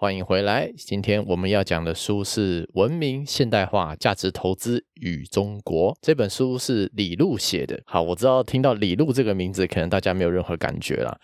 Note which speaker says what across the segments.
Speaker 1: 欢迎回来，今天我们要讲的书是《文明现代化价值投资与中国》这本书是李路写的。好，我知道听到李路这个名字，可能大家没有任何感觉啦。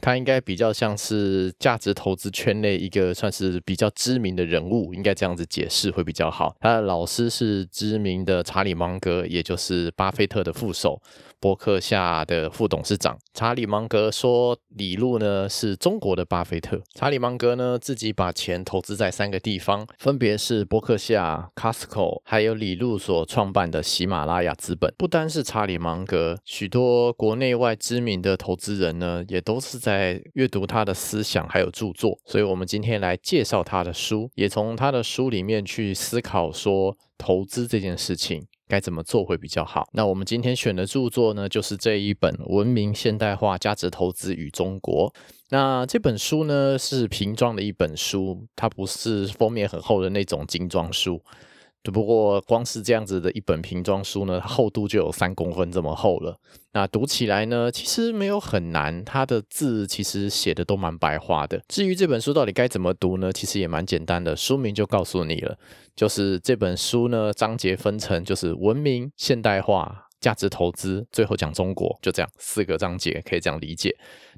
Speaker 1: 他应该比较像是价值投资圈内一个算是比较知名的人物，应该这样子解释会比较好。他的老师是知名的查理芒格，也就是巴菲特的副手。伯克夏的副董事长查理芒格说：“李路呢是中国的巴菲特。查理芒格呢自己把钱投资在三个地方，分别是伯克夏、Costco，还有李路所创办的喜马拉雅资本。不单是查理芒格，许多国内外知名的投资人呢，也都是在阅读他的思想还有著作。所以，我们今天来介绍他的书，也从他的书里面去思考说投资这件事情。”该怎么做会比较好？那我们今天选的著作呢，就是这一本《文明现代化价值投资与中国》。那这本书呢，是瓶装的一本书，它不是封面很厚的那种精装书。只不过，光是这样子的一本瓶装书呢，厚度就有三公分这么厚了。那读起来呢，其实没有很难，它的字其实写的都蛮白话的。至于这本书到底该怎么读呢？其实也蛮简单的，书名就告诉你了，就是这本书呢，章节分成就是文明现代化。价值投资，最后讲中国，就这样四个章节可以这样理解。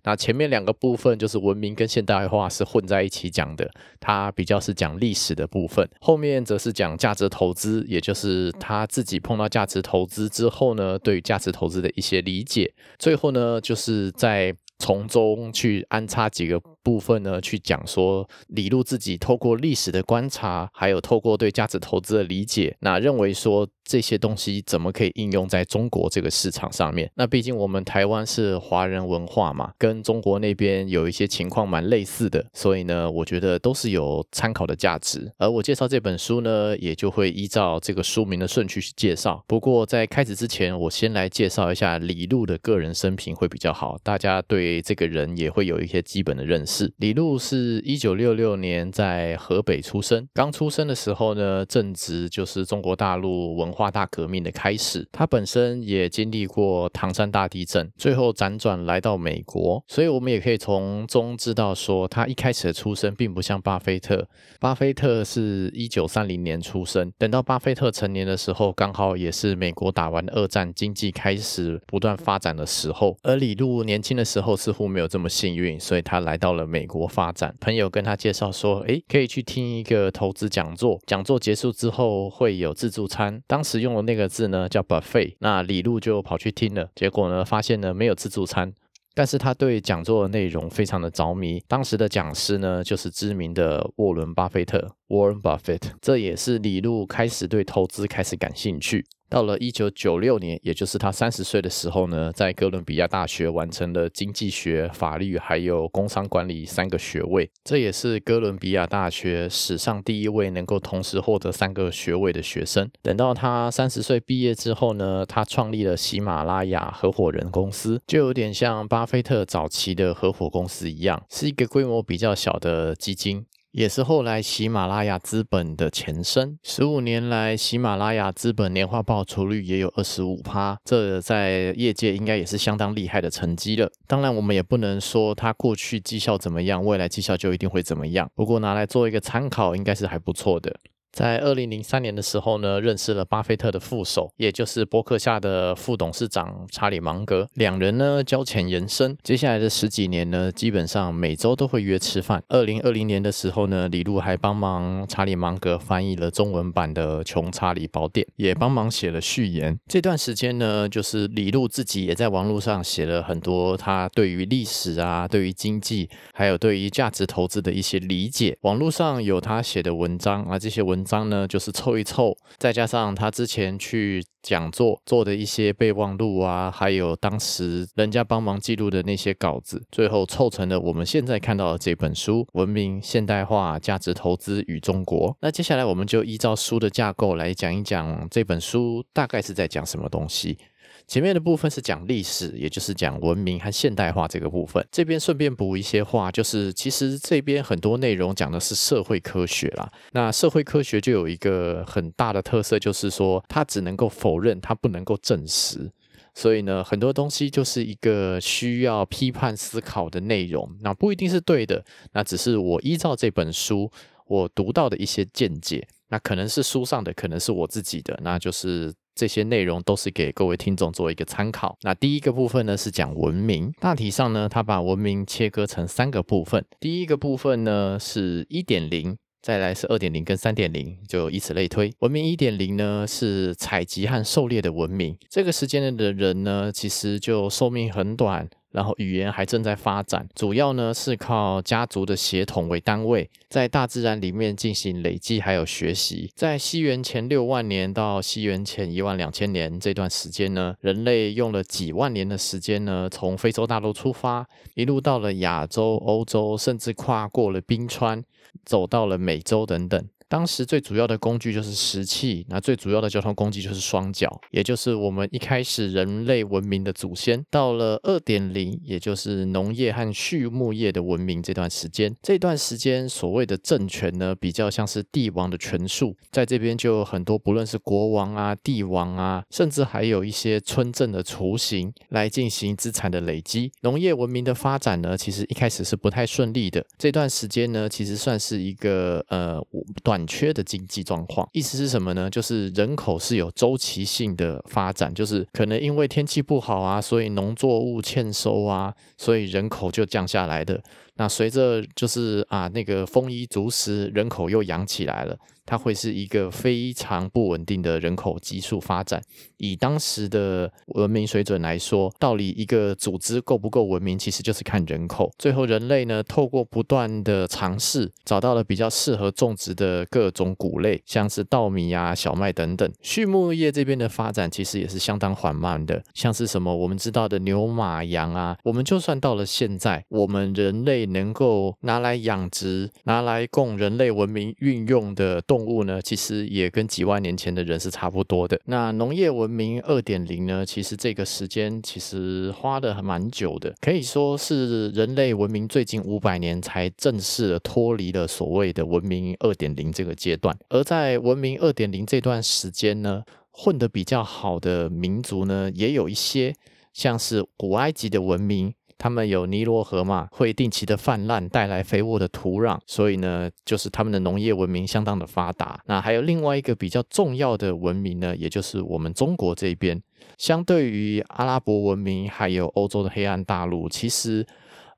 Speaker 1: 那前面两个部分就是文明跟现代化是混在一起讲的，它比较是讲历史的部分。后面则是讲价值投资，也就是他自己碰到价值投资之后呢，对于价值投资的一些理解。最后呢，就是在从中去安插几个。部分呢，去讲说李路自己透过历史的观察，还有透过对价值投资的理解，那认为说这些东西怎么可以应用在中国这个市场上面？那毕竟我们台湾是华人文化嘛，跟中国那边有一些情况蛮类似的，所以呢，我觉得都是有参考的价值。而我介绍这本书呢，也就会依照这个书名的顺序去介绍。不过在开始之前，我先来介绍一下李路的个人生平会比较好，大家对这个人也会有一些基本的认识。是李路是一九六六年在河北出生。刚出生的时候呢，正值就是中国大陆文化大革命的开始。他本身也经历过唐山大地震，最后辗转来到美国。所以，我们也可以从中知道说，他一开始的出生并不像巴菲特。巴菲特是一九三零年出生，等到巴菲特成年的时候，刚好也是美国打完二战，经济开始不断发展的时候。而李路年轻的时候似乎没有这么幸运，所以他来到了。美国发展，朋友跟他介绍说：“诶，可以去听一个投资讲座。讲座结束之后会有自助餐。当时用的那个字呢叫 buffet。那李路就跑去听了，结果呢发现呢没有自助餐，但是他对讲座的内容非常的着迷。当时的讲师呢就是知名的沃伦巴菲特 （Warren Buffett），这也是李路开始对投资开始感兴趣。”到了一九九六年，也就是他三十岁的时候呢，在哥伦比亚大学完成了经济学、法律还有工商管理三个学位。这也是哥伦比亚大学史上第一位能够同时获得三个学位的学生。等到他三十岁毕业之后呢，他创立了喜马拉雅合伙人公司，就有点像巴菲特早期的合伙公司一样，是一个规模比较小的基金。也是后来喜马拉雅资本的前身。十五年来，喜马拉雅资本年化报酬率也有二十五趴，这在业界应该也是相当厉害的成绩了。当然，我们也不能说它过去绩效怎么样，未来绩效就一定会怎么样。不过拿来做一个参考，应该是还不错的。在二零零三年的时候呢，认识了巴菲特的副手，也就是伯克夏的副董事长查理芒格。两人呢交浅言深，接下来的十几年呢，基本上每周都会约吃饭。二零二零年的时候呢，李路还帮忙查理芒格翻译了中文版的《穷查理宝典》，也帮忙写了序言。这段时间呢，就是李路自己也在网络上写了很多他对于历史啊、对于经济，还有对于价值投资的一些理解。网络上有他写的文章啊，这些文。章呢，就是凑一凑，再加上他之前去讲座做的一些备忘录啊，还有当时人家帮忙记录的那些稿子，最后凑成了我们现在看到的这本书《文明现代化价值投资与中国》。那接下来我们就依照书的架构来讲一讲这本书大概是在讲什么东西。前面的部分是讲历史，也就是讲文明和现代化这个部分。这边顺便补一些话，就是其实这边很多内容讲的是社会科学啦。那社会科学就有一个很大的特色，就是说它只能够否认，它不能够证实。所以呢，很多东西就是一个需要批判思考的内容。那不一定是对的，那只是我依照这本书我读到的一些见解。那可能是书上的，可能是我自己的，那就是。这些内容都是给各位听众做一个参考。那第一个部分呢是讲文明，大体上呢，它把文明切割成三个部分。第一个部分呢是一点零，再来是二点零跟三点零，就以此类推。文明一点零呢是采集和狩猎的文明，这个时间内的人呢其实就寿命很短。然后语言还正在发展，主要呢是靠家族的协同为单位，在大自然里面进行累积还有学习。在西元前六万年到西元前一万两千年这段时间呢，人类用了几万年的时间呢，从非洲大陆出发，一路到了亚洲、欧洲，甚至跨过了冰川，走到了美洲等等。当时最主要的工具就是石器，那最主要的交通工具就是双脚，也就是我们一开始人类文明的祖先。到了二点零，也就是农业和畜牧业的文明这段时间，这段时间所谓的政权呢，比较像是帝王的权术，在这边就有很多，不论是国王啊、帝王啊，甚至还有一些村镇的雏形来进行资产的累积。农业文明的发展呢，其实一开始是不太顺利的。这段时间呢，其实算是一个呃短。缺的经济状况，意思是什么呢？就是人口是有周期性的发展，就是可能因为天气不好啊，所以农作物欠收啊，所以人口就降下来的。那随着就是啊那个丰衣足食，人口又养起来了。它会是一个非常不稳定的人口基数发展。以当时的文明水准来说，到底一个组织够不够文明，其实就是看人口。最后，人类呢，透过不断的尝试，找到了比较适合种植的各种谷类，像是稻米啊、小麦等等。畜牧业这边的发展其实也是相当缓慢的，像是什么我们知道的牛、马、羊啊，我们就算到了现在，我们人类能够拿来养殖、拿来供人类文明运用的。动物呢，其实也跟几万年前的人是差不多的。那农业文明二点零呢，其实这个时间其实花的蛮久的，可以说是人类文明最近五百年才正式的脱离了所谓的文明二点零这个阶段。而在文明二点零这段时间呢，混得比较好的民族呢，也有一些，像是古埃及的文明。他们有尼罗河嘛，会定期的泛滥，带来肥沃的土壤，所以呢，就是他们的农业文明相当的发达。那还有另外一个比较重要的文明呢，也就是我们中国这边，相对于阿拉伯文明还有欧洲的黑暗大陆，其实。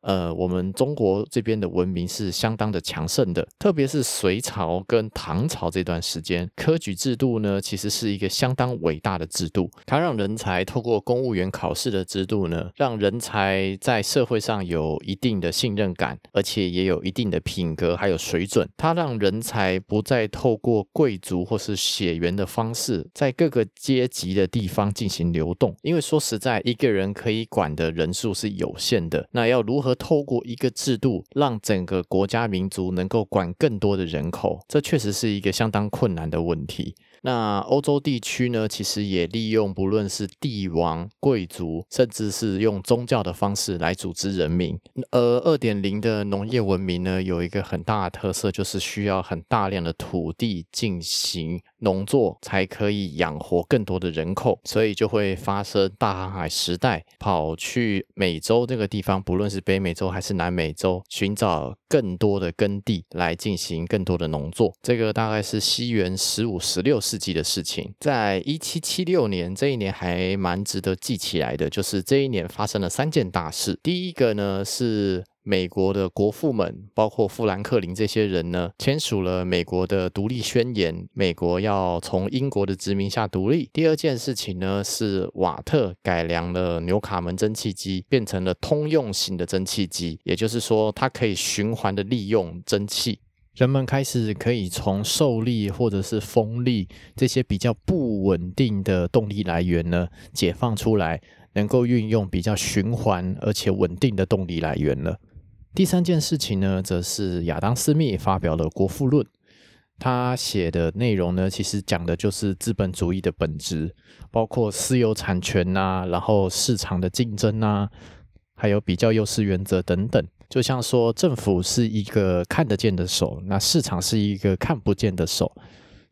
Speaker 1: 呃，我们中国这边的文明是相当的强盛的，特别是隋朝跟唐朝这段时间，科举制度呢，其实是一个相当伟大的制度。它让人才透过公务员考试的制度呢，让人才在社会上有一定的信任感，而且也有一定的品格还有水准。它让人才不再透过贵族或是血缘的方式，在各个阶级的地方进行流动。因为说实在，一个人可以管的人数是有限的，那要如何？透过一个制度，让整个国家民族能够管更多的人口，这确实是一个相当困难的问题。那欧洲地区呢，其实也利用不论是帝王、贵族，甚至是用宗教的方式来组织人民。而二点零的农业文明呢，有一个很大的特色，就是需要很大量的土地进行农作，才可以养活更多的人口，所以就会发生大航海时代，跑去美洲这个地方，不论是北美洲还是南美洲，寻找更多的耕地来进行更多的农作。这个大概是西元十五、十六世。纪的事情，在一七七六年这一年还蛮值得记起来的，就是这一年发生了三件大事。第一个呢是美国的国父们，包括富兰克林这些人呢，签署了美国的独立宣言，美国要从英国的殖民下独立。第二件事情呢是瓦特改良了纽卡门蒸汽机，变成了通用型的蒸汽机，也就是说它可以循环的利用蒸汽。人们开始可以从受力或者是风力这些比较不稳定的动力来源呢解放出来，能够运用比较循环而且稳定的动力来源了。第三件事情呢，则是亚当·斯密发表了《国富论》，他写的内容呢，其实讲的就是资本主义的本质，包括私有产权呐，然后市场的竞争呐，还有比较优势原则等等。就像说，政府是一个看得见的手，那市场是一个看不见的手。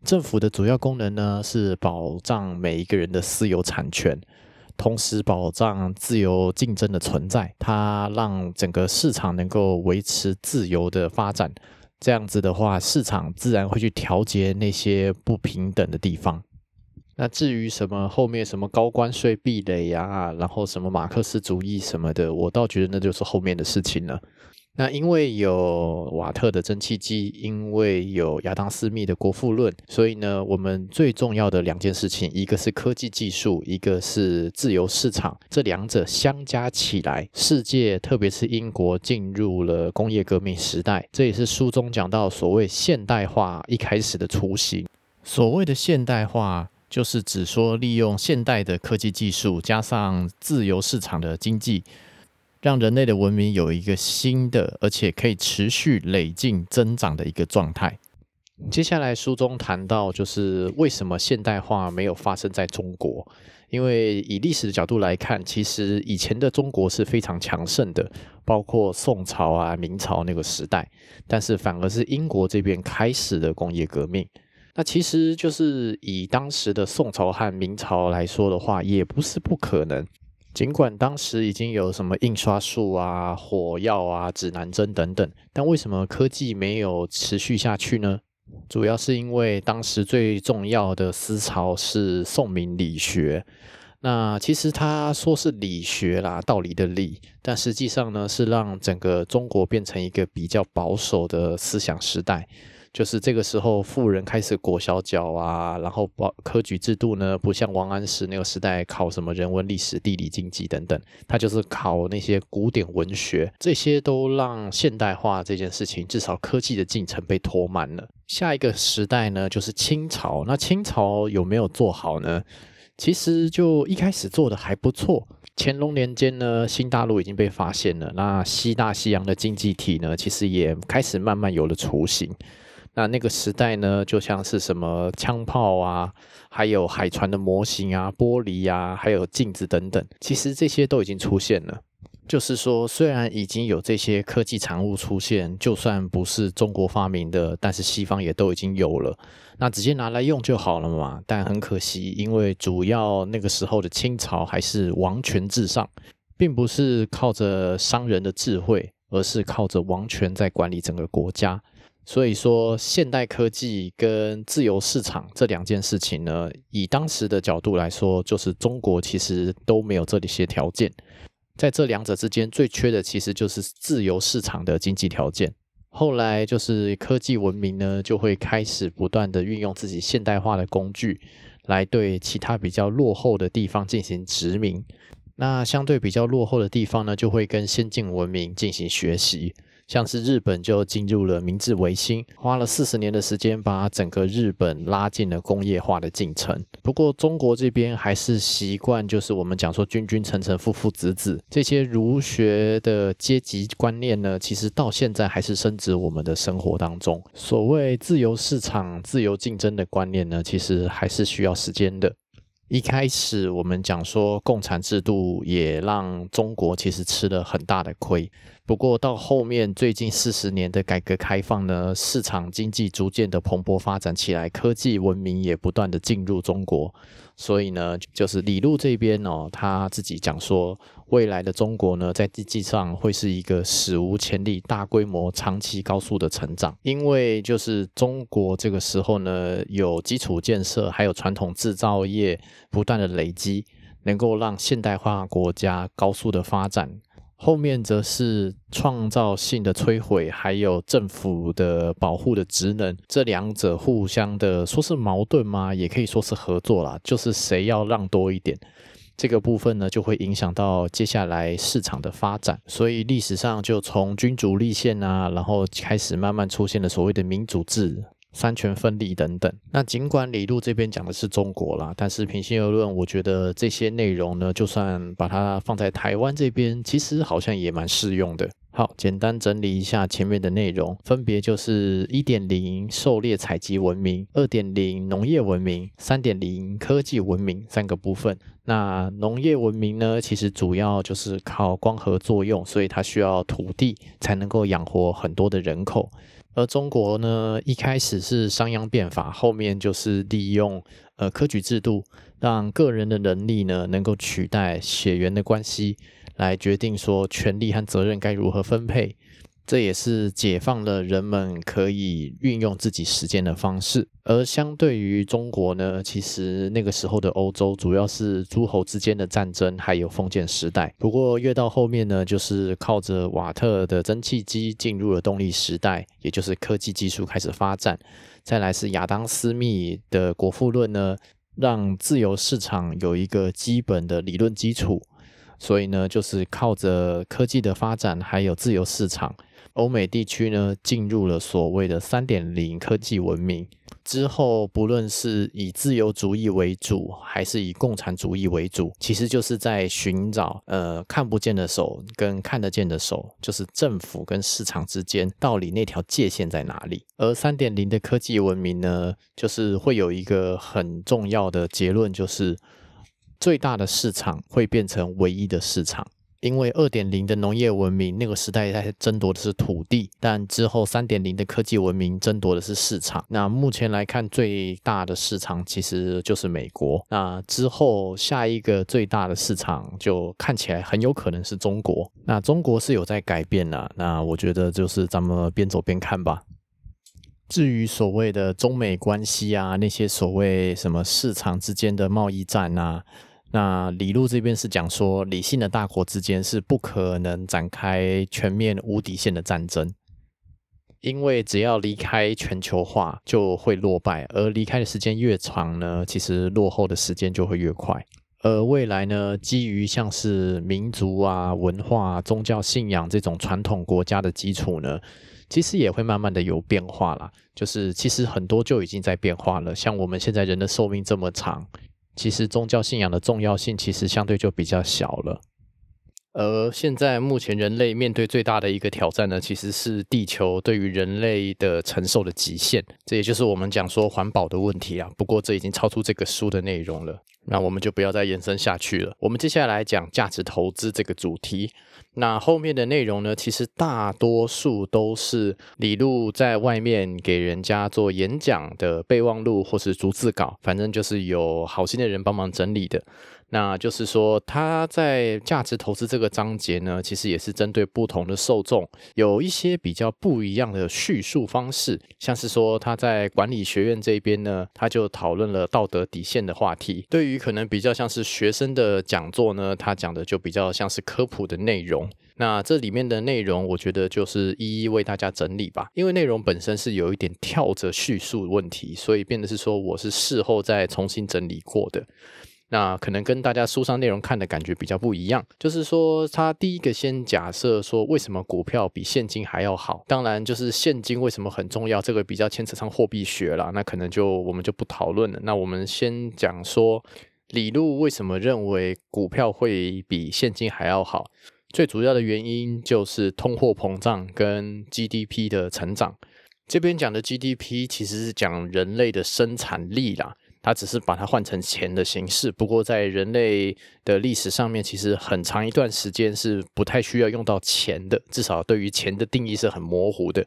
Speaker 1: 政府的主要功能呢，是保障每一个人的私有产权，同时保障自由竞争的存在。它让整个市场能够维持自由的发展。这样子的话，市场自然会去调节那些不平等的地方。那至于什么后面什么高关税壁垒呀，然后什么马克思主义什么的，我倒觉得那就是后面的事情了。那因为有瓦特的蒸汽机，因为有亚当斯密的国富论，所以呢，我们最重要的两件事情，一个是科技技术，一个是自由市场，这两者相加起来，世界特别是英国进入了工业革命时代。这也是书中讲到所谓现代化一开始的雏形。所谓的现代化。就是指说，利用现代的科技技术加上自由市场的经济，让人类的文明有一个新的，而且可以持续累进增长的一个状态。接下来书中谈到，就是为什么现代化没有发生在中国？因为以历史的角度来看，其实以前的中国是非常强盛的，包括宋朝啊、明朝那个时代，但是反而是英国这边开始的工业革命。那其实就是以当时的宋朝和明朝来说的话，也不是不可能。尽管当时已经有什么印刷术啊、火药啊、指南针等等，但为什么科技没有持续下去呢？主要是因为当时最重要的思潮是宋明理学。那其实他说是理学啦，道理的理，但实际上呢，是让整个中国变成一个比较保守的思想时代。就是这个时候，富人开始裹小脚啊，然后包科举制度呢，不像王安石那个时代考什么人文、历史、地理、经济等等，他就是考那些古典文学，这些都让现代化这件事情，至少科技的进程被拖慢了。下一个时代呢，就是清朝。那清朝有没有做好呢？其实就一开始做的还不错。乾隆年间呢，新大陆已经被发现了，那西大西洋的经济体呢，其实也开始慢慢有了雏形。那那个时代呢，就像是什么枪炮啊，还有海船的模型啊、玻璃啊，还有镜子等等，其实这些都已经出现了。就是说，虽然已经有这些科技产物出现，就算不是中国发明的，但是西方也都已经有了，那直接拿来用就好了嘛。但很可惜，因为主要那个时候的清朝还是王权至上，并不是靠着商人的智慧，而是靠着王权在管理整个国家。所以说，现代科技跟自由市场这两件事情呢，以当时的角度来说，就是中国其实都没有这里些条件。在这两者之间，最缺的其实就是自由市场的经济条件。后来就是科技文明呢，就会开始不断的运用自己现代化的工具，来对其他比较落后的地方进行殖民。那相对比较落后的地方呢，就会跟先进文明进行学习。像是日本就进入了明治维新，花了四十年的时间，把整个日本拉进了工业化的进程。不过中国这边还是习惯，就是我们讲说君君臣臣父父子子这些儒学的阶级观念呢，其实到现在还是深植我们的生活当中。所谓自由市场、自由竞争的观念呢，其实还是需要时间的。一开始我们讲说共产制度也让中国其实吃了很大的亏。不过到后面最近四十年的改革开放呢，市场经济逐渐的蓬勃发展起来，科技文明也不断的进入中国，所以呢，就是李路这边哦，他自己讲说，未来的中国呢，在经济上会是一个史无前例、大规模、长期高速的成长，因为就是中国这个时候呢，有基础建设，还有传统制造业不断的累积，能够让现代化国家高速的发展。后面则是创造性的摧毁，还有政府的保护的职能，这两者互相的说是矛盾吗？也可以说是合作啦，就是谁要让多一点。这个部分呢，就会影响到接下来市场的发展。所以历史上就从君主立宪啊，然后开始慢慢出现了所谓的民主制。三权分立等等。那尽管李路这边讲的是中国啦，但是平心而论，我觉得这些内容呢，就算把它放在台湾这边，其实好像也蛮适用的。好，简单整理一下前面的内容，分别就是一点零狩猎采集文明，二点零农业文明，三点零科技文明三个部分。那农业文明呢，其实主要就是靠光合作用，所以它需要土地才能够养活很多的人口。而中国呢，一开始是商鞅变法，后面就是利用呃科举制度，让个人的能力呢能够取代血缘的关系，来决定说权力和责任该如何分配。这也是解放了人们可以运用自己时间的方式，而相对于中国呢，其实那个时候的欧洲主要是诸侯之间的战争，还有封建时代。不过越到后面呢，就是靠着瓦特的蒸汽机进入了动力时代，也就是科技技术开始发展。再来是亚当·斯密的《国富论》呢，让自由市场有一个基本的理论基础。所以呢，就是靠着科技的发展，还有自由市场。欧美地区呢，进入了所谓的三点零科技文明之后，不论是以自由主义为主，还是以共产主义为主，其实就是在寻找呃看不见的手跟看得见的手，就是政府跟市场之间到底那条界限在哪里。而三点零的科技文明呢，就是会有一个很重要的结论，就是最大的市场会变成唯一的市场。因为二点零的农业文明那个时代在争夺的是土地，但之后三点零的科技文明争夺的是市场。那目前来看，最大的市场其实就是美国。那之后下一个最大的市场就看起来很有可能是中国。那中国是有在改变了，那我觉得就是咱们边走边看吧。至于所谓的中美关系啊，那些所谓什么市场之间的贸易战啊。那李路这边是讲说，理性的大国之间是不可能展开全面无底线的战争，因为只要离开全球化就会落败，而离开的时间越长呢，其实落后的时间就会越快。而未来呢，基于像是民族啊、文化、宗教信仰这种传统国家的基础呢，其实也会慢慢的有变化啦。就是其实很多就已经在变化了，像我们现在人的寿命这么长。其实宗教信仰的重要性其实相对就比较小了，而现在目前人类面对最大的一个挑战呢，其实是地球对于人类的承受的极限，这也就是我们讲说环保的问题啊。不过这已经超出这个书的内容了，那我们就不要再延伸下去了。我们接下来讲价值投资这个主题。那后面的内容呢？其实大多数都是李路在外面给人家做演讲的备忘录或是逐字稿，反正就是有好心的人帮忙整理的。那就是说，他在价值投资这个章节呢，其实也是针对不同的受众，有一些比较不一样的叙述方式。像是说，他在管理学院这边呢，他就讨论了道德底线的话题。对于可能比较像是学生的讲座呢，他讲的就比较像是科普的内容。那这里面的内容，我觉得就是一一为大家整理吧。因为内容本身是有一点跳着叙述问题，所以变得是说我是事后再重新整理过的。那可能跟大家书上内容看的感觉比较不一样，就是说他第一个先假设说为什么股票比现金还要好，当然就是现金为什么很重要，这个比较牵扯上货币学了，那可能就我们就不讨论了。那我们先讲说李路为什么认为股票会比现金还要好，最主要的原因就是通货膨胀跟 GDP 的成长。这边讲的 GDP 其实是讲人类的生产力啦。它只是把它换成钱的形式，不过在人类的历史上面，其实很长一段时间是不太需要用到钱的，至少对于钱的定义是很模糊的。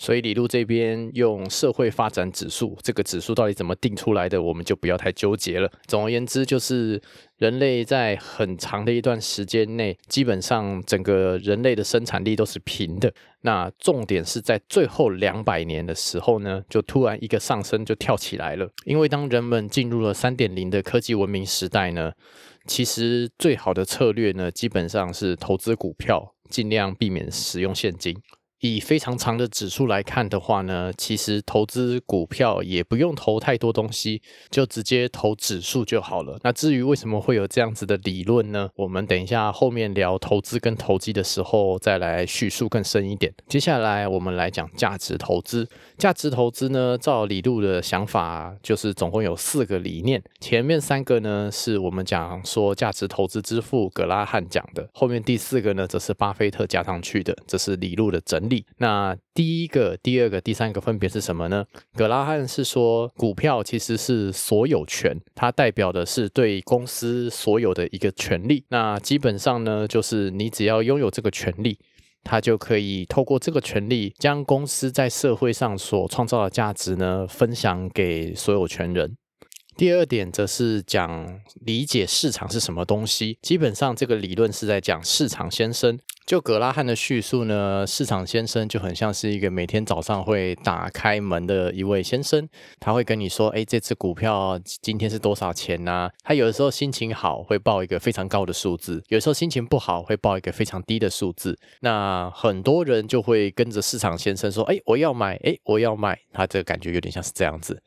Speaker 1: 所以李路这边用社会发展指数，这个指数到底怎么定出来的，我们就不要太纠结了。总而言之，就是人类在很长的一段时间内，基本上整个人类的生产力都是平的。那重点是在最后两百年的时候呢，就突然一个上升就跳起来了。因为当人们进入了三点零的科技文明时代呢，其实最好的策略呢，基本上是投资股票，尽量避免使用现金。以非常长的指数来看的话呢，其实投资股票也不用投太多东西，就直接投指数就好了。那至于为什么会有这样子的理论呢？我们等一下后面聊投资跟投机的时候再来叙述更深一点。接下来我们来讲价值投资。价值投资呢，照李路的想法，就是总共有四个理念。前面三个呢，是我们讲说价值投资之父格拉汉讲的，后面第四个呢，则是巴菲特加上去的，这是李路的整。那第一个、第二个、第三个分别是什么呢？格拉汉是说，股票其实是所有权，它代表的是对公司所有的一个权利。那基本上呢，就是你只要拥有这个权利，它就可以透过这个权利，将公司在社会上所创造的价值呢，分享给所有权人。第二点则是讲理解市场是什么东西。基本上这个理论是在讲市场先生。就格拉汉的叙述呢，市场先生就很像是一个每天早上会打开门的一位先生，他会跟你说：“哎，这只股票今天是多少钱呢？”他有的时候心情好会报一个非常高的数字，有时候心情不好会报一个非常低的数字。那很多人就会跟着市场先生说：“哎，我要买，哎，我要卖。”他这个感觉有点像是这样子。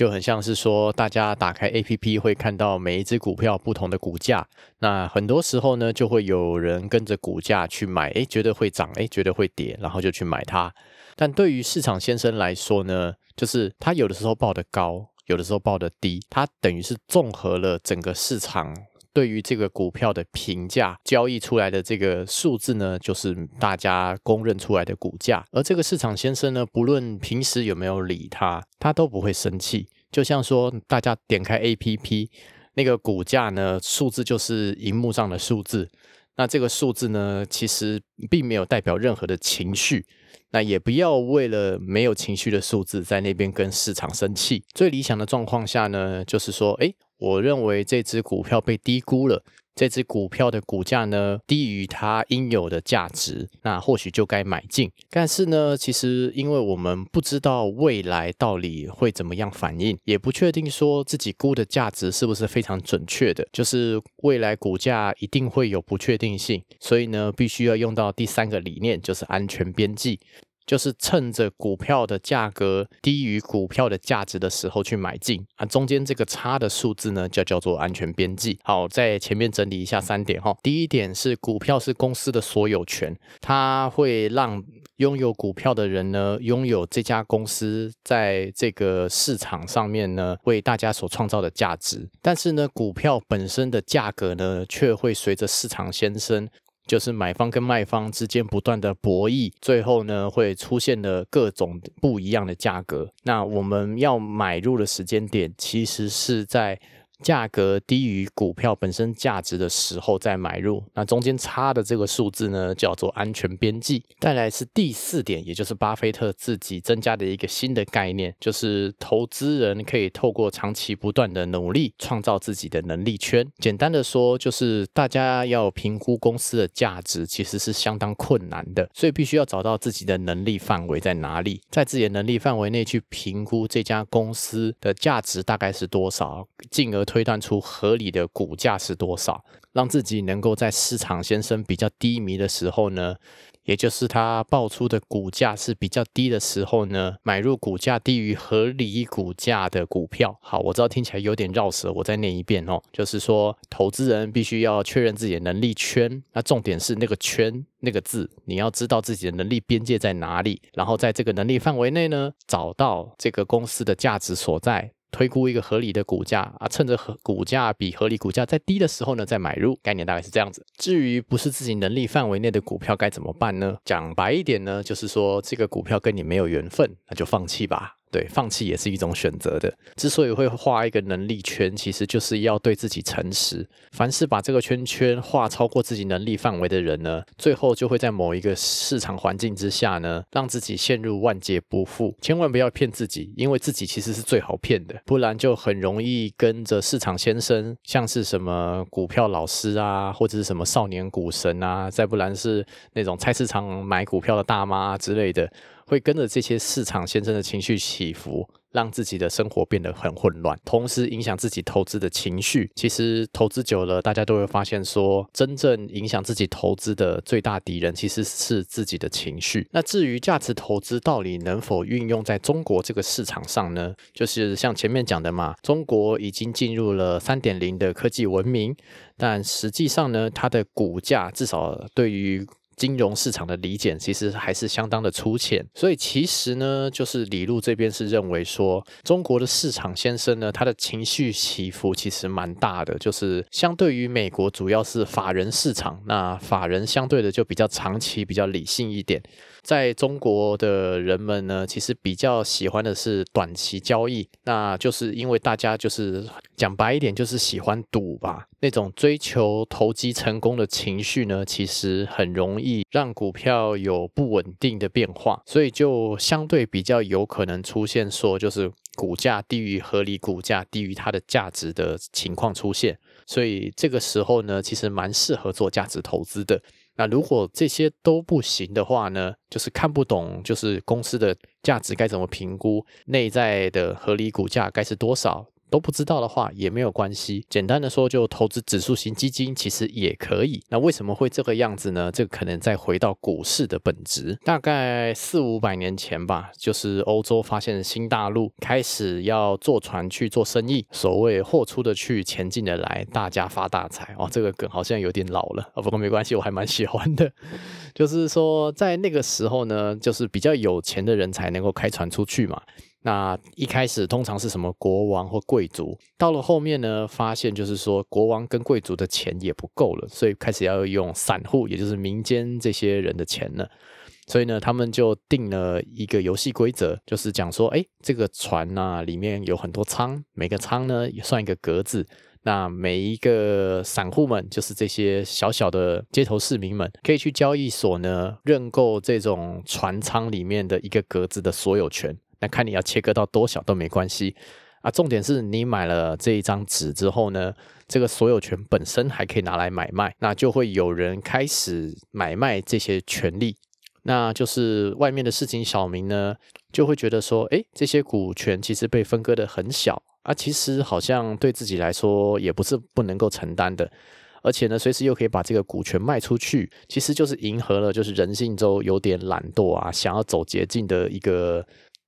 Speaker 1: 就很像是说，大家打开 A P P 会看到每一只股票不同的股价，那很多时候呢，就会有人跟着股价去买，诶，觉得会涨，诶，觉得会跌，然后就去买它。但对于市场先生来说呢，就是他有的时候报的高，有的时候报的低，他等于是综合了整个市场。对于这个股票的评价，交易出来的这个数字呢，就是大家公认出来的股价。而这个市场先生呢，不论平时有没有理他，他都不会生气。就像说，大家点开 APP，那个股价呢，数字就是荧幕上的数字。那这个数字呢，其实并没有代表任何的情绪。那也不要为了没有情绪的数字，在那边跟市场生气。最理想的状况下呢，就是说，哎。我认为这只股票被低估了，这只股票的股价呢低于它应有的价值，那或许就该买进。但是呢，其实因为我们不知道未来到底会怎么样反应，也不确定说自己估的价值是不是非常准确的，就是未来股价一定会有不确定性，所以呢，必须要用到第三个理念，就是安全边际。就是趁着股票的价格低于股票的价值的时候去买进啊，中间这个差的数字呢，就叫做安全边际。好，在前面整理一下三点哈。第一点是股票是公司的所有权，它会让拥有股票的人呢，拥有这家公司在这个市场上面呢，为大家所创造的价值。但是呢，股票本身的价格呢，却会随着市场先生。就是买方跟卖方之间不断的博弈，最后呢会出现了各种不一样的价格。那我们要买入的时间点，其实是在。价格低于股票本身价值的时候再买入，那中间差的这个数字呢，叫做安全边际。再来是第四点，也就是巴菲特自己增加的一个新的概念，就是投资人可以透过长期不断的努力，创造自己的能力圈。简单的说，就是大家要评估公司的价值，其实是相当困难的，所以必须要找到自己的能力范围在哪里，在自己的能力范围内去评估这家公司的价值大概是多少，进而。推断出合理的股价是多少，让自己能够在市场先生比较低迷的时候呢，也就是他爆出的股价是比较低的时候呢，买入股价低于合理股价的股票。好，我知道听起来有点绕舌，我再念一遍哦，就是说投资人必须要确认自己的能力圈，那重点是那个圈那个字，你要知道自己的能力边界在哪里，然后在这个能力范围内呢，找到这个公司的价值所在。推估一个合理的股价啊，趁着合股价比合理股价再低的时候呢，再买入。概念大概是这样子。至于不是自己能力范围内的股票该怎么办呢？讲白一点呢，就是说这个股票跟你没有缘分，那就放弃吧。对，放弃也是一种选择的。之所以会画一个能力圈，其实就是要对自己诚实。凡是把这个圈圈画超过自己能力范围的人呢，最后就会在某一个市场环境之下呢，让自己陷入万劫不复。千万不要骗自己，因为自己其实是最好骗的，不然就很容易跟着市场先生，像是什么股票老师啊，或者是什么少年股神啊，再不然是那种菜市场买股票的大妈之类的。会跟着这些市场先生的情绪起伏，让自己的生活变得很混乱，同时影响自己投资的情绪。其实投资久了，大家都会发现说，真正影响自己投资的最大敌人其实是自己的情绪。那至于价值投资到底能否运用在中国这个市场上呢？就是像前面讲的嘛，中国已经进入了三点零的科技文明，但实际上呢，它的股价至少对于金融市场的理解其实还是相当的粗浅，所以其实呢，就是李路这边是认为说，中国的市场先生呢，他的情绪起伏其实蛮大的，就是相对于美国主要是法人市场，那法人相对的就比较长期、比较理性一点。在中国的人们呢，其实比较喜欢的是短期交易，那就是因为大家就是讲白一点，就是喜欢赌吧。那种追求投机成功的情绪呢，其实很容易让股票有不稳定的变化，所以就相对比较有可能出现说，就是股价低于合理股价低于它的价值的情况出现。所以这个时候呢，其实蛮适合做价值投资的。那如果这些都不行的话呢，就是看不懂，就是公司的价值该怎么评估，内在的合理股价该是多少。都不知道的话也没有关系，简单的说就投资指数型基金其实也可以。那为什么会这个样子呢？这可能再回到股市的本质。大概四五百年前吧，就是欧洲发现新大陆，开始要坐船去做生意，所谓货出的去，钱进的来，大家发大财哦。这个梗好像有点老了啊，不过没关系，我还蛮喜欢的。就是说在那个时候呢，就是比较有钱的人才能够开船出去嘛。那一开始通常是什么国王或贵族，到了后面呢，发现就是说国王跟贵族的钱也不够了，所以开始要用散户，也就是民间这些人的钱了。所以呢，他们就定了一个游戏规则，就是讲说，哎，这个船呢里面有很多仓，每个仓呢也算一个格子。那每一个散户们，就是这些小小的街头市民们，可以去交易所呢认购这种船舱里面的一个格子的所有权。那看你要切割到多小都没关系。啊，重点是你买了这一张纸之后呢，这个所有权本身还可以拿来买卖，那就会有人开始买卖这些权利，那就是外面的市井小民呢，就会觉得说，哎，这些股权其实被分割的很小。啊，其实好像对自己来说也不是不能够承担的，而且呢，随时又可以把这个股权卖出去，其实就是迎合了就是人性中有点懒惰啊，想要走捷径的一个。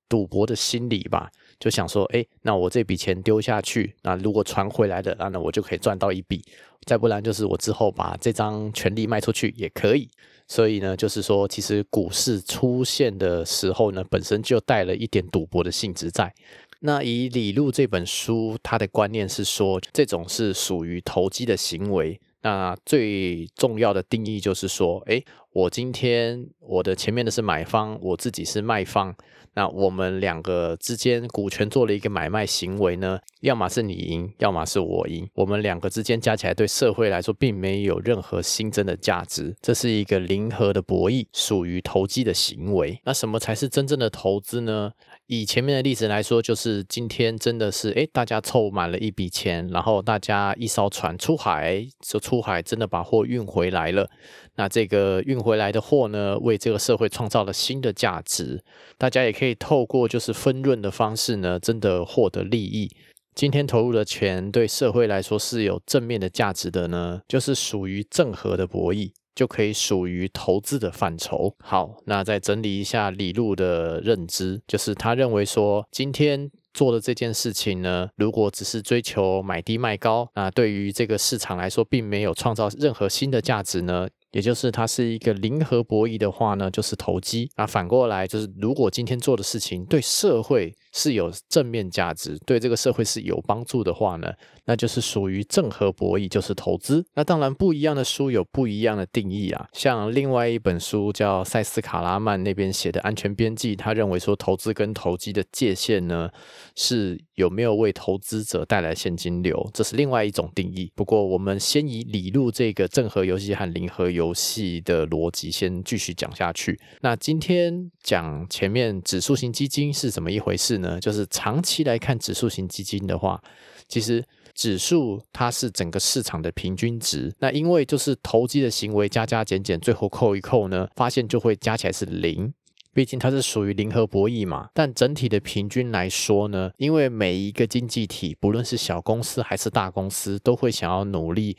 Speaker 1: 赌博的心理吧，就想说，哎，那我这笔钱丢下去，那如果传回来的，那那我就可以赚到一笔。再不然就是我之后把这张权利卖出去也可以。所以呢，就是说，其实股市出现的时候呢，本身就带了一点赌博的性质在。那以李路这本书，他的观念是说，这种是属于投机的行为。那最重要的定义就是说，哎，我今天我的前面的是买方，我自己是卖方。那我们两个之间股权做了一个买卖行为呢，要么是你赢，要么是我赢。我们两个之间加起来对社会来说并没有任何新增的价值，这是一个零和的博弈，属于投机的行为。那什么才是真正的投资呢？以前面的例子来说，就是今天真的是诶，大家凑满了一笔钱，然后大家一艘船出海，就出海真的把货运回来了。那这个运回来的货呢，为这个社会创造了新的价值。大家也可以透过就是分润的方式呢，真的获得利益。今天投入的钱对社会来说是有正面的价值的呢，就是属于正和的博弈。就可以属于投资的范畴。好，那再整理一下李路的认知，就是他认为说，今天做的这件事情呢，如果只是追求买低卖高，那对于这个市场来说，并没有创造任何新的价值呢。也就是它是一个零和博弈的话呢，就是投机。那反过来就是，如果今天做的事情对社会是有正面价值，对这个社会是有帮助的话呢，那就是属于正和博弈，就是投资。那当然，不一样的书有不一样的定义啊。像另外一本书叫塞斯卡拉曼那边写的《安全边际》，他认为说投资跟投机的界限呢，是有没有为投资者带来现金流，这是另外一种定义。不过我们先以理路这个正和游戏和零和游。游戏的逻辑先继续讲下去。那今天讲前面指数型基金是怎么一回事呢？就是长期来看指数型基金的话，其实指数它是整个市场的平均值。那因为就是投机的行为加加减减，最后扣一扣呢，发现就会加起来是零。毕竟它是属于零和博弈嘛。但整体的平均来说呢，因为每一个经济体，不论是小公司还是大公司，都会想要努力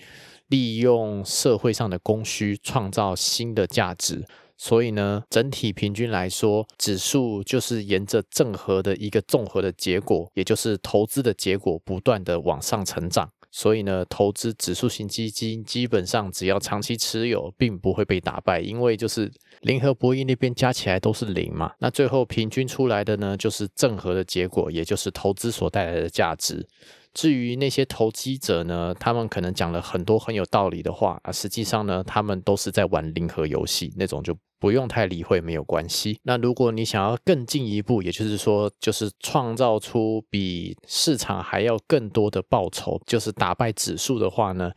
Speaker 1: 利用社会上的供需，创造新的价值。所以呢，整体平均来说，指数就是沿着正和的一个综合的结果，也就是投资的结果，不断的往上成长。所以呢，投资指数型基金基本上只要长期持有，并不会被打败，因为就是零和博弈那边加起来都是零嘛。那最后平均出来的呢，就是正和的结果，也就是投资所带来的价值。至于那些投机者呢，他们可能讲了很多很有道理的话啊，实际上呢，他们都是在玩零和游戏，那种就不用太理会，没有关系。那如果你想要更进一步，也就是说，就是创造出比市场还要更多的报酬，就是打败指数的话呢，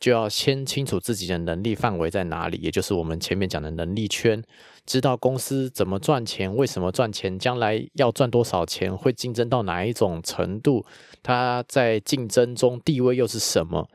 Speaker 1: 就要先清楚自己的能力范围在哪里，也就是我们前面讲的能力圈。知道公司怎么赚钱，为什么赚钱，将来要赚多少钱，会竞争到哪一种程度，他在竞争中地位又是什么，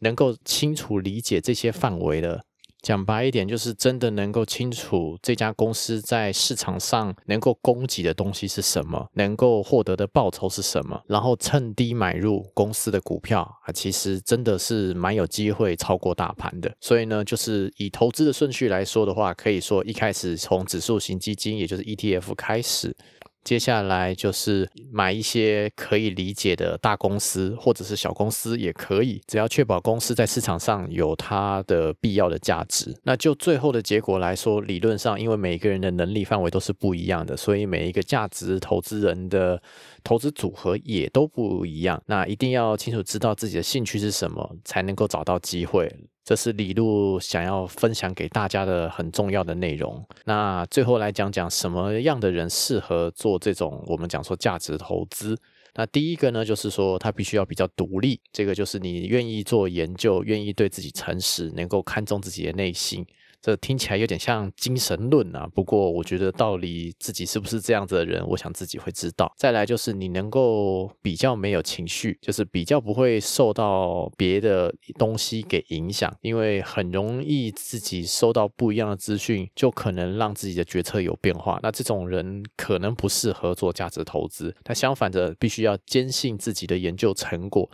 Speaker 1: 能够清楚理解这些范围的。讲白一点，就是真的能够清楚这家公司在市场上能够供给的东西是什么，能够获得的报酬是什么，然后趁低买入公司的股票啊，其实真的是蛮有机会超过大盘的。所以呢，就是以投资的顺序来说的话，可以说一开始从指数型基金，也就是 ETF 开始。接下来就是买一些可以理解的大公司，或者是小公司也可以，只要确保公司在市场上有它的必要的价值。那就最后的结果来说，理论上，因为每个人的能力范围都是不一样的，所以每一个价值投资人的投资组合也都不一样。那一定要清楚知道自己的兴趣是什么，才能够找到机会。这是李璐想要分享给大家的很重要的内容。那最后来讲讲什么样的人适合做这种我们讲说价值投资。那第一个呢，就是说他必须要比较独立，这个就是你愿意做研究，愿意对自己诚实，能够看重自己的内心。这听起来有点像精神论啊，不过我觉得道理自己是不是这样子的人，我想自己会知道。再来就是你能够比较没有情绪，就是比较不会受到别的东西给影响，因为很容易自己收到不一样的资讯，就可能让自己的决策有变化。那这种人可能不适合做价值投资，他相反的必须要坚信自己的研究成果。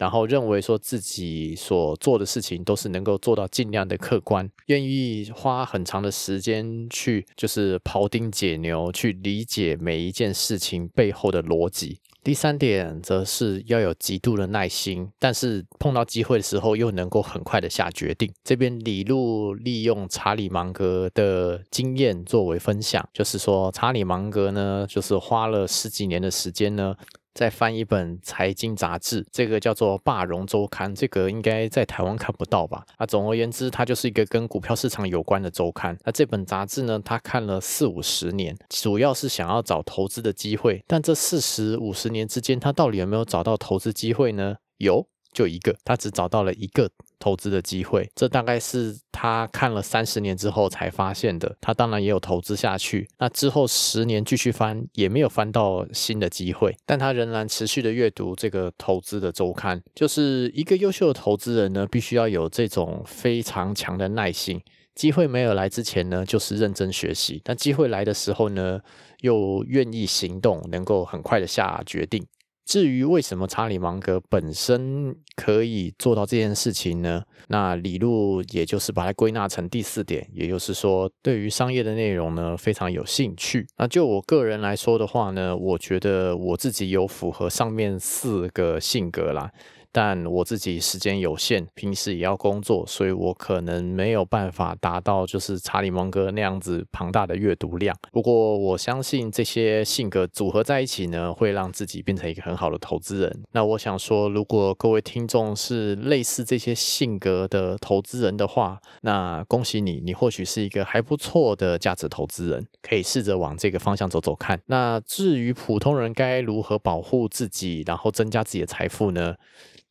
Speaker 1: 然后认为说自己所做的事情都是能够做到尽量的客观，愿意花很长的时间去就是庖丁解牛，去理解每一件事情背后的逻辑。第三点则是要有极度的耐心，但是碰到机会的时候又能够很快的下决定。这边李路利用查理芒格的经验作为分享，就是说查理芒格呢，就是花了十几年的时间呢。再翻一本财经杂志，这个叫做《霸融周刊》，这个应该在台湾看不到吧？啊，总而言之，它就是一个跟股票市场有关的周刊。那这本杂志呢，他看了四五十年，主要是想要找投资的机会。但这四十五十年之间，他到底有没有找到投资机会呢？有。就一个，他只找到了一个投资的机会，这大概是他看了三十年之后才发现的。他当然也有投资下去，那之后十年继续翻，也没有翻到新的机会，但他仍然持续的阅读这个投资的周刊。就是一个优秀的投资人呢，必须要有这种非常强的耐性。机会没有来之前呢，就是认真学习；但机会来的时候呢，又愿意行动，能够很快的下决定。至于为什么查理芒格本身可以做到这件事情呢？那李路也就是把它归纳成第四点，也就是说，对于商业的内容呢非常有兴趣。那就我个人来说的话呢，我觉得我自己有符合上面四个性格啦。但我自己时间有限，平时也要工作，所以我可能没有办法达到就是查理芒格那样子庞大的阅读量。不过我相信这些性格组合在一起呢，会让自己变成一个很好的投资人。那我想说，如果各位听众是类似这些性格的投资人的话，那恭喜你，你或许是一个还不错的价值投资人，可以试着往这个方向走走看。那至于普通人该如何保护自己，然后增加自己的财富呢？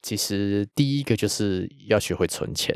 Speaker 1: 其实第一个就是要学会存钱。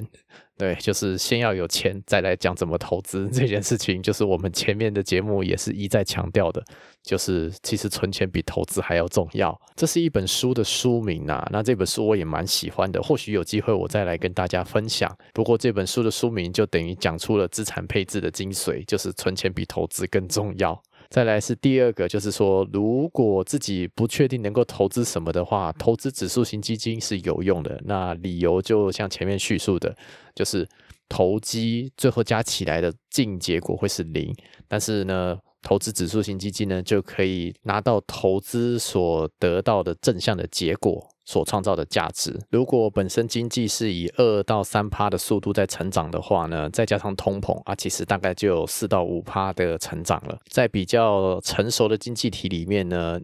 Speaker 1: 对，就是先要有钱，再来讲怎么投资这件事情，就是我们前面的节目也是一再强调的，就是其实存钱比投资还要重要。这是一本书的书名啊，那这本书我也蛮喜欢的，或许有机会我再来跟大家分享。不过这本书的书名就等于讲出了资产配置的精髓，就是存钱比投资更重要。再来是第二个，就是说，如果自己不确定能够投资什么的话，投资指数型基金是有用的。那理由就像前面叙述的，就是投机最后加起来的净结果会是零，但是呢，投资指数型基金呢就可以拿到投资所得到的正向的结果。所创造的价值，如果本身经济是以二到三趴的速度在成长的话呢，再加上通膨啊，其实大概就有四到五趴的成长了。在比较成熟的经济体里面呢，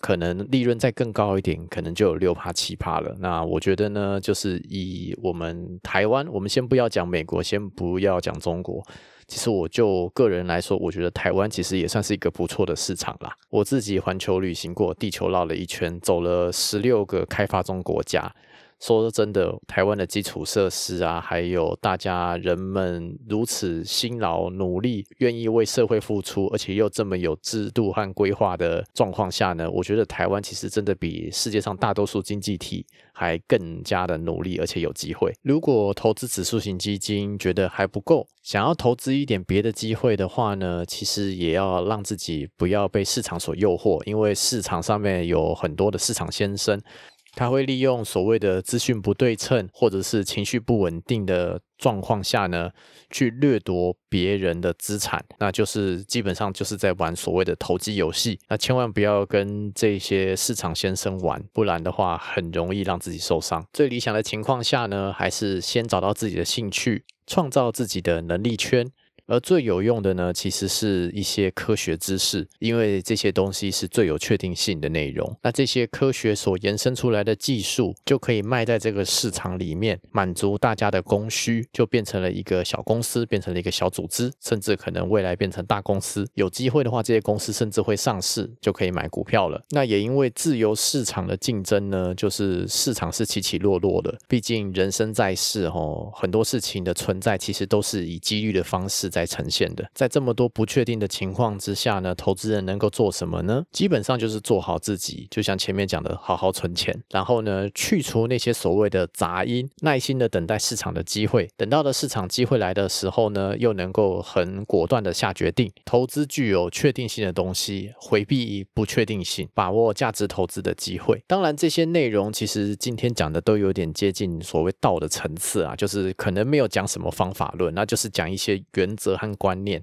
Speaker 1: 可能利润再更高一点，可能就有六趴七趴了。那我觉得呢，就是以我们台湾，我们先不要讲美国，先不要讲中国。其实我就个人来说，我觉得台湾其实也算是一个不错的市场啦。我自己环球旅行过，地球绕了一圈，走了十六个开发中国家。说真的，台湾的基础设施啊，还有大家人们如此辛劳努力，愿意为社会付出，而且又这么有制度和规划的状况下呢，我觉得台湾其实真的比世界上大多数经济体还更加的努力，而且有机会。如果投资指数型基金觉得还不够，想要投资一点别的机会的话呢，其实也要让自己不要被市场所诱惑，因为市场上面有很多的市场先生。他会利用所谓的资讯不对称，或者是情绪不稳定的状况下呢，去掠夺别人的资产，那就是基本上就是在玩所谓的投机游戏。那千万不要跟这些市场先生玩，不然的话很容易让自己受伤。最理想的情况下呢，还是先找到自己的兴趣，创造自己的能力圈。而最有用的呢，其实是一些科学知识，因为这些东西是最有确定性的内容。那这些科学所延伸出来的技术，就可以卖在这个市场里面，满足大家的供需，就变成了一个小公司，变成了一个小组织，甚至可能未来变成大公司。有机会的话，这些公司甚至会上市，就可以买股票了。那也因为自由市场的竞争呢，就是市场是起起落落的。毕竟人生在世，哦，很多事情的存在其实都是以几率的方式。在来呈现的，在这么多不确定的情况之下呢，投资人能够做什么呢？基本上就是做好自己，就像前面讲的，好好存钱，然后呢，去除那些所谓的杂音，耐心的等待市场的机会，等到的市场机会来的时候呢，又能够很果断的下决定。投资具有确定性的东西，回避不确定性，把握价值投资的机会。当然，这些内容其实今天讲的都有点接近所谓道的层次啊，就是可能没有讲什么方法论，那就是讲一些原。和观念，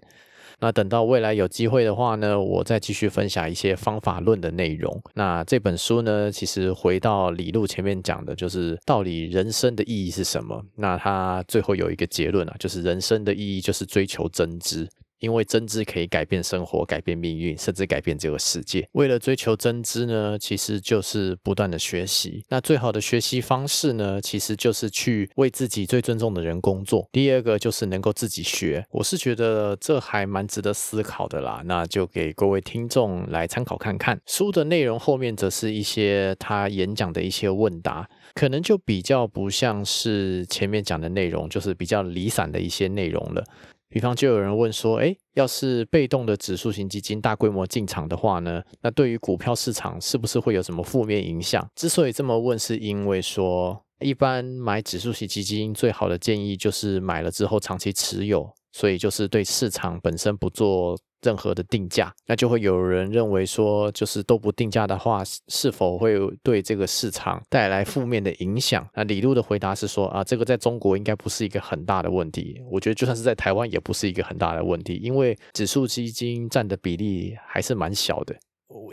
Speaker 1: 那等到未来有机会的话呢，我再继续分享一些方法论的内容。那这本书呢，其实回到李路前面讲的，就是到底人生的意义是什么？那他最后有一个结论啊，就是人生的意义就是追求真知。因为真知可以改变生活、改变命运，甚至改变这个世界。为了追求真知呢，其实就是不断的学习。那最好的学习方式呢，其实就是去为自己最尊重的人工作。第二个就是能够自己学。我是觉得这还蛮值得思考的啦。那就给各位听众来参考看看。书的内容后面则是一些他演讲的一些问答，可能就比较不像是前面讲的内容，就是比较离散的一些内容了。比方就有人问说，哎，要是被动的指数型基金大规模进场的话呢，那对于股票市场是不是会有什么负面影响？之所以这么问，是因为说，一般买指数型基金最好的建议就是买了之后长期持有，所以就是对市场本身不做。任何的定价，那就会有人认为说，就是都不定价的话，是否会对这个市场带来负面的影响？那李路的回答是说，啊，这个在中国应该不是一个很大的问题。我觉得就算是在台湾，也不是一个很大的问题，因为指数基金占的比例还是蛮小的。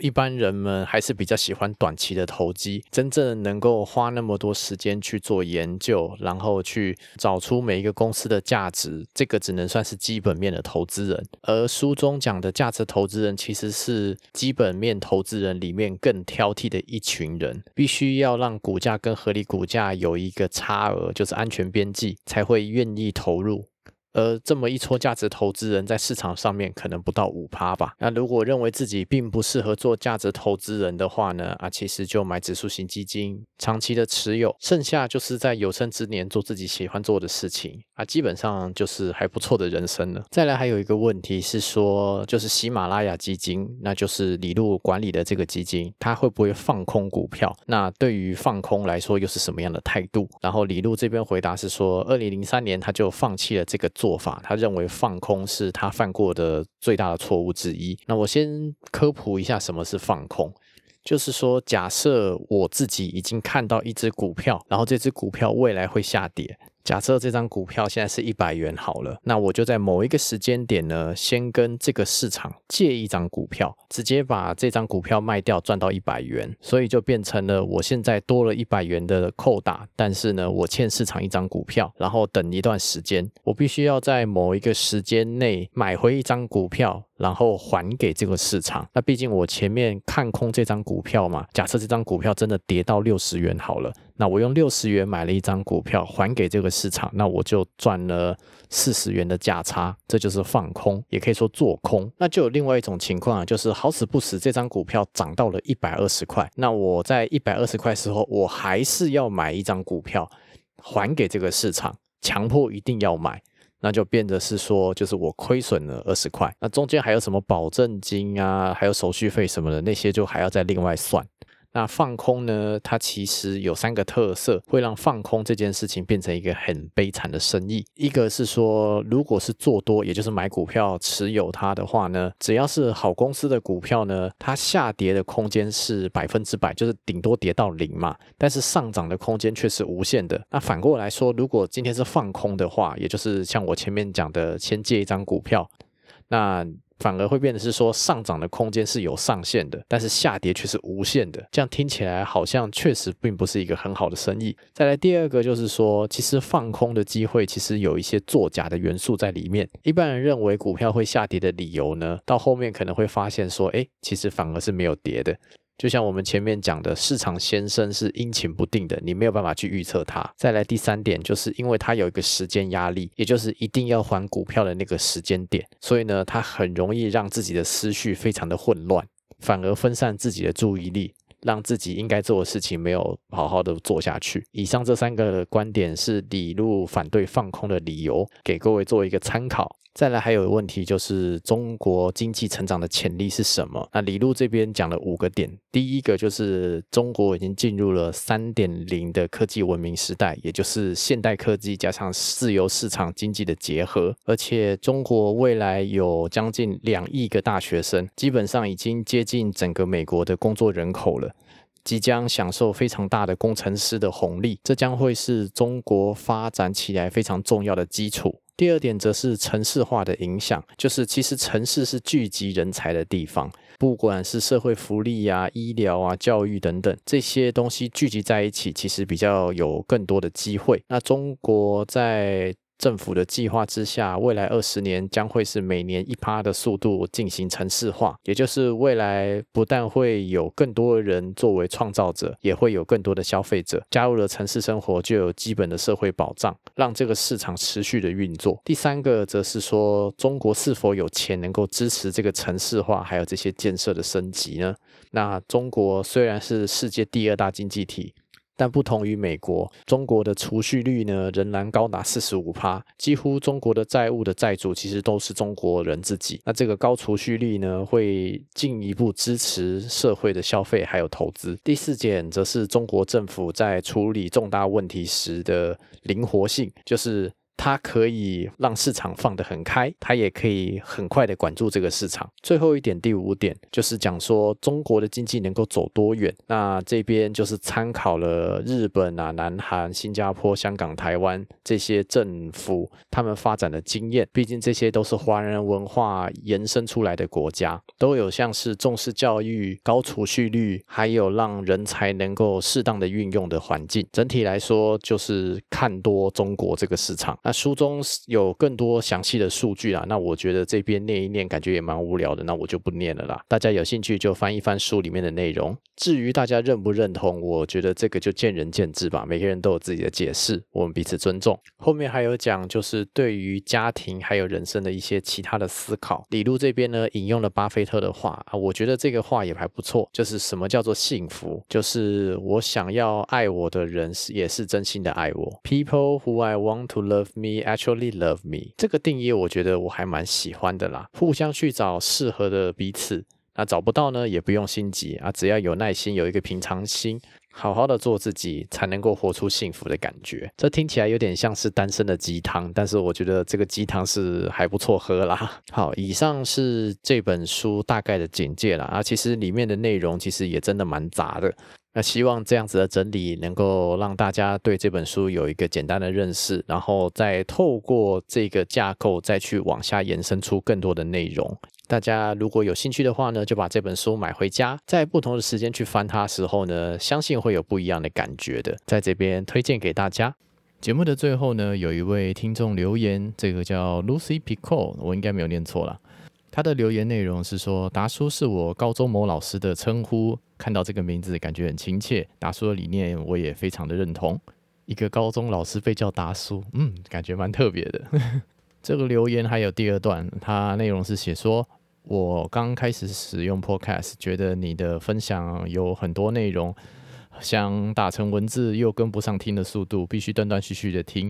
Speaker 1: 一般人们还是比较喜欢短期的投机，真正能够花那么多时间去做研究，然后去找出每一个公司的价值，这个只能算是基本面的投资人。而书中讲的价值投资人，其实是基本面投资人里面更挑剔的一群人，必须要让股价跟合理股价有一个差额，就是安全边际，才会愿意投入。而这么一撮价值投资人在市场上面可能不到五趴吧。那如果认为自己并不适合做价值投资人的话呢，啊，其实就买指数型基金，长期的持有，剩下就是在有生之年做自己喜欢做的事情啊，基本上就是还不错的人生了。再来还有一个问题是说，就是喜马拉雅基金，那就是李路管理的这个基金，它会不会放空股票？那对于放空来说又是什么样的态度？然后李路这边回答是说，二零零三年他就放弃了这个做做法，他认为放空是他犯过的最大的错误之一。那我先科普一下什么是放空。就是说，假设我自己已经看到一只股票，然后这只股票未来会下跌。假设这张股票现在是一百元好了，那我就在某一个时间点呢，先跟这个市场借一张股票，直接把这张股票卖掉，赚到一百元，所以就变成了我现在多了一百元的扣打，但是呢，我欠市场一张股票，然后等一段时间，我必须要在某一个时间内买回一张股票，然后还给这个市场。那毕竟我前面看空这张股票嘛，假设这张股票真的跌到六十元好了。那我用六十元买了一张股票还给这个市场，那我就赚了四十元的价差，这就是放空，也可以说做空。那就有另外一种情况啊，就是好死不死这张股票涨到了一百二十块，那我在一百二十块时候，我还是要买一张股票还给这个市场，强迫一定要买，那就变得是说，就是我亏损了二十块，那中间还有什么保证金啊，还有手续费什么的那些，就还要再另外算。那放空呢？它其实有三个特色，会让放空这件事情变成一个很悲惨的生意。一个是说，如果是做多，也就是买股票持有它的话呢，只要是好公司的股票呢，它下跌的空间是百分之百，就是顶多跌到零嘛。但是上涨的空间却是无限的。那反过来说，如果今天是放空的话，也就是像我前面讲的，先借一张股票，那。反而会变得是说上涨的空间是有上限的，但是下跌却是无限的。这样听起来好像确实并不是一个很好的生意。再来第二个就是说，其实放空的机会其实有一些作假的元素在里面。一般人认为股票会下跌的理由呢，到后面可能会发现说，哎，其实反而是没有跌的。就像我们前面讲的，市场先生是阴晴不定的，你没有办法去预测它。再来第三点，就是因为它有一个时间压力，也就是一定要还股票的那个时间点，所以呢，它很容易让自己的思绪非常的混乱，反而分散自己的注意力，让自己应该做的事情没有好好的做下去。以上这三个观点是李路反对放空的理由，给各位做一个参考。再来还有个问题就是中国经济成长的潜力是什么？那李路这边讲了五个点，第一个就是中国已经进入了三点零的科技文明时代，也就是现代科技加上自由市场经济的结合，而且中国未来有将近两亿个大学生，基本上已经接近整个美国的工作人口了，即将享受非常大的工程师的红利，这将会是中国发展起来非常重要的基础。第二点则是城市化的影响，就是其实城市是聚集人才的地方，不管是社会福利呀、医疗啊、教育等等这些东西聚集在一起，其实比较有更多的机会。那中国在政府的计划之下，未来二十年将会是每年一趴的速度进行城市化，也就是未来不但会有更多的人作为创造者，也会有更多的消费者加入了城市生活，就有基本的社会保障，让这个市场持续的运作。第三个则是说，中国是否有钱能够支持这个城市化，还有这些建设的升级呢？那中国虽然是世界第二大经济体。但不同于美国，中国的储蓄率呢仍然高达四十五趴，几乎中国的债务的债主其实都是中国人自己。那这个高储蓄率呢，会进一步支持社会的消费还有投资。第四点则是中国政府在处理重大问题时的灵活性，就是。它可以让市场放得很开，它也可以很快的管住这个市场。最后一点，第五点就是讲说中国的经济能够走多远。那这边就是参考了日本啊、南韩、新加坡、香港、台湾这些政府他们发展的经验。毕竟这些都是华人文化延伸出来的国家，都有像是重视教育、高储蓄率，还有让人才能够适当的运用的环境。整体来说，就是看多中国这个市场。那书中有更多详细的数据啦，那我觉得这边念一念感觉也蛮无聊的，那我就不念了啦。大家有兴趣就翻一翻书里面的内容。至于大家认不认同，我觉得这个就见仁见智吧，每个人都有自己的解释，我们彼此尊重。后面还有讲就是对于家庭还有人生的一些其他的思考。李路这边呢引用了巴菲特的话啊，我觉得这个话也还不错，就是什么叫做幸福？就是我想要爱我的人是也是真心的爱我。People who I want to love me actually love me。这个定义我觉得我还蛮喜欢的啦。互相去找适合的彼此，那找不到呢也不用心急啊，只要有耐心，有一个平常心。好好的做自己，才能够活出幸福的感觉。这听起来有点像是单身的鸡汤，但是我觉得这个鸡汤是还不错喝啦。好，以上是这本书大概的简介了啊。其实里面的内容其实也真的蛮杂的。那希望这样子的整理能够让大家对这本书有一个简单的认识，然后再透过这个架构再去往下延伸出更多的内容。大家如果有兴趣的话呢，就把这本书买回家，在不同的时间去翻它时候呢，相信会有不一样的感觉的。在这边推荐给大家。节目的最后呢，有一位听众留言，这个叫 Lucy Pico，我应该没有念错了。他的留言内容是说：“达叔是我高中某老师的称呼，看到这个名字感觉很亲切。达叔的理念我也非常的认同。一个高中老师被叫达叔，嗯，感觉蛮特别的。这个留言还有第二段，它内容是写说。”我刚开始使用 Podcast，觉得你的分享有很多内容，想打成文字又跟不上听的速度，必须断断续续的听。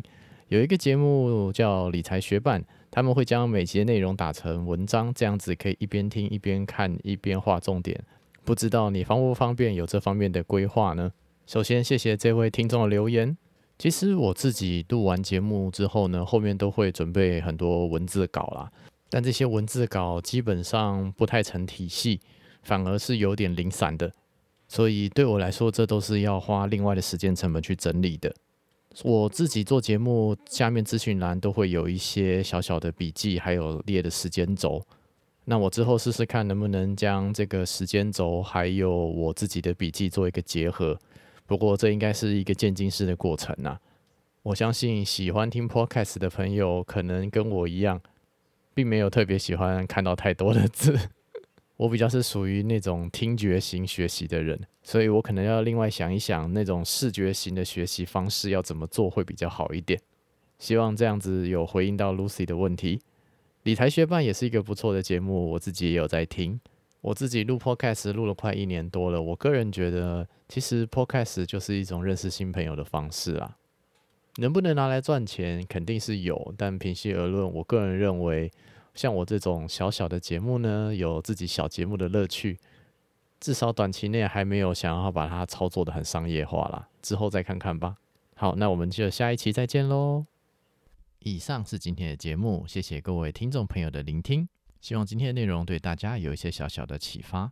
Speaker 1: 有一个节目叫理财学伴，他们会将每集的内容打成文章，这样子可以一边听一边看一边画重点。不知道你方不方便有这方面的规划呢？首先谢谢这位听众的留言。其实我自己录完节目之后呢，后面都会准备很多文字稿啦。但这些文字稿基本上不太成体系，反而是有点零散的，所以对我来说，这都是要花另外的时间成本去整理的。我自己做节目，下面资讯栏都会有一些小小的笔记，还有列的时间轴。那我之后试试看，能不能将这个时间轴还有我自己的笔记做一个结合。不过这应该是一个渐进式的过程啊。我相信喜欢听 Podcast 的朋友，可能跟我一样。并没有特别喜欢看到太多的字，我比较是属于那种听觉型学习的人，所以我可能要另外想一想那种视觉型的学习方式要怎么做会比较好一点。希望这样子有回应到 Lucy 的问题。理财学办也是一个不错的节目，我自己也有在听。我自己录 Podcast 录了快一年多了，我个人觉得其实 Podcast 就是一种认识新朋友的方式啊。能不能拿来赚钱，肯定是有，但平心而论，我个人认为，像我这种小小的节目呢，有自己小节目的乐趣，至少短期内还没有想要把它操作的很商业化啦，之后再看看吧。好，那我们就下一期再见喽。以上是今天的节目，谢谢各位听众朋友的聆听，希望今天的内容对大家有一些小小的启发。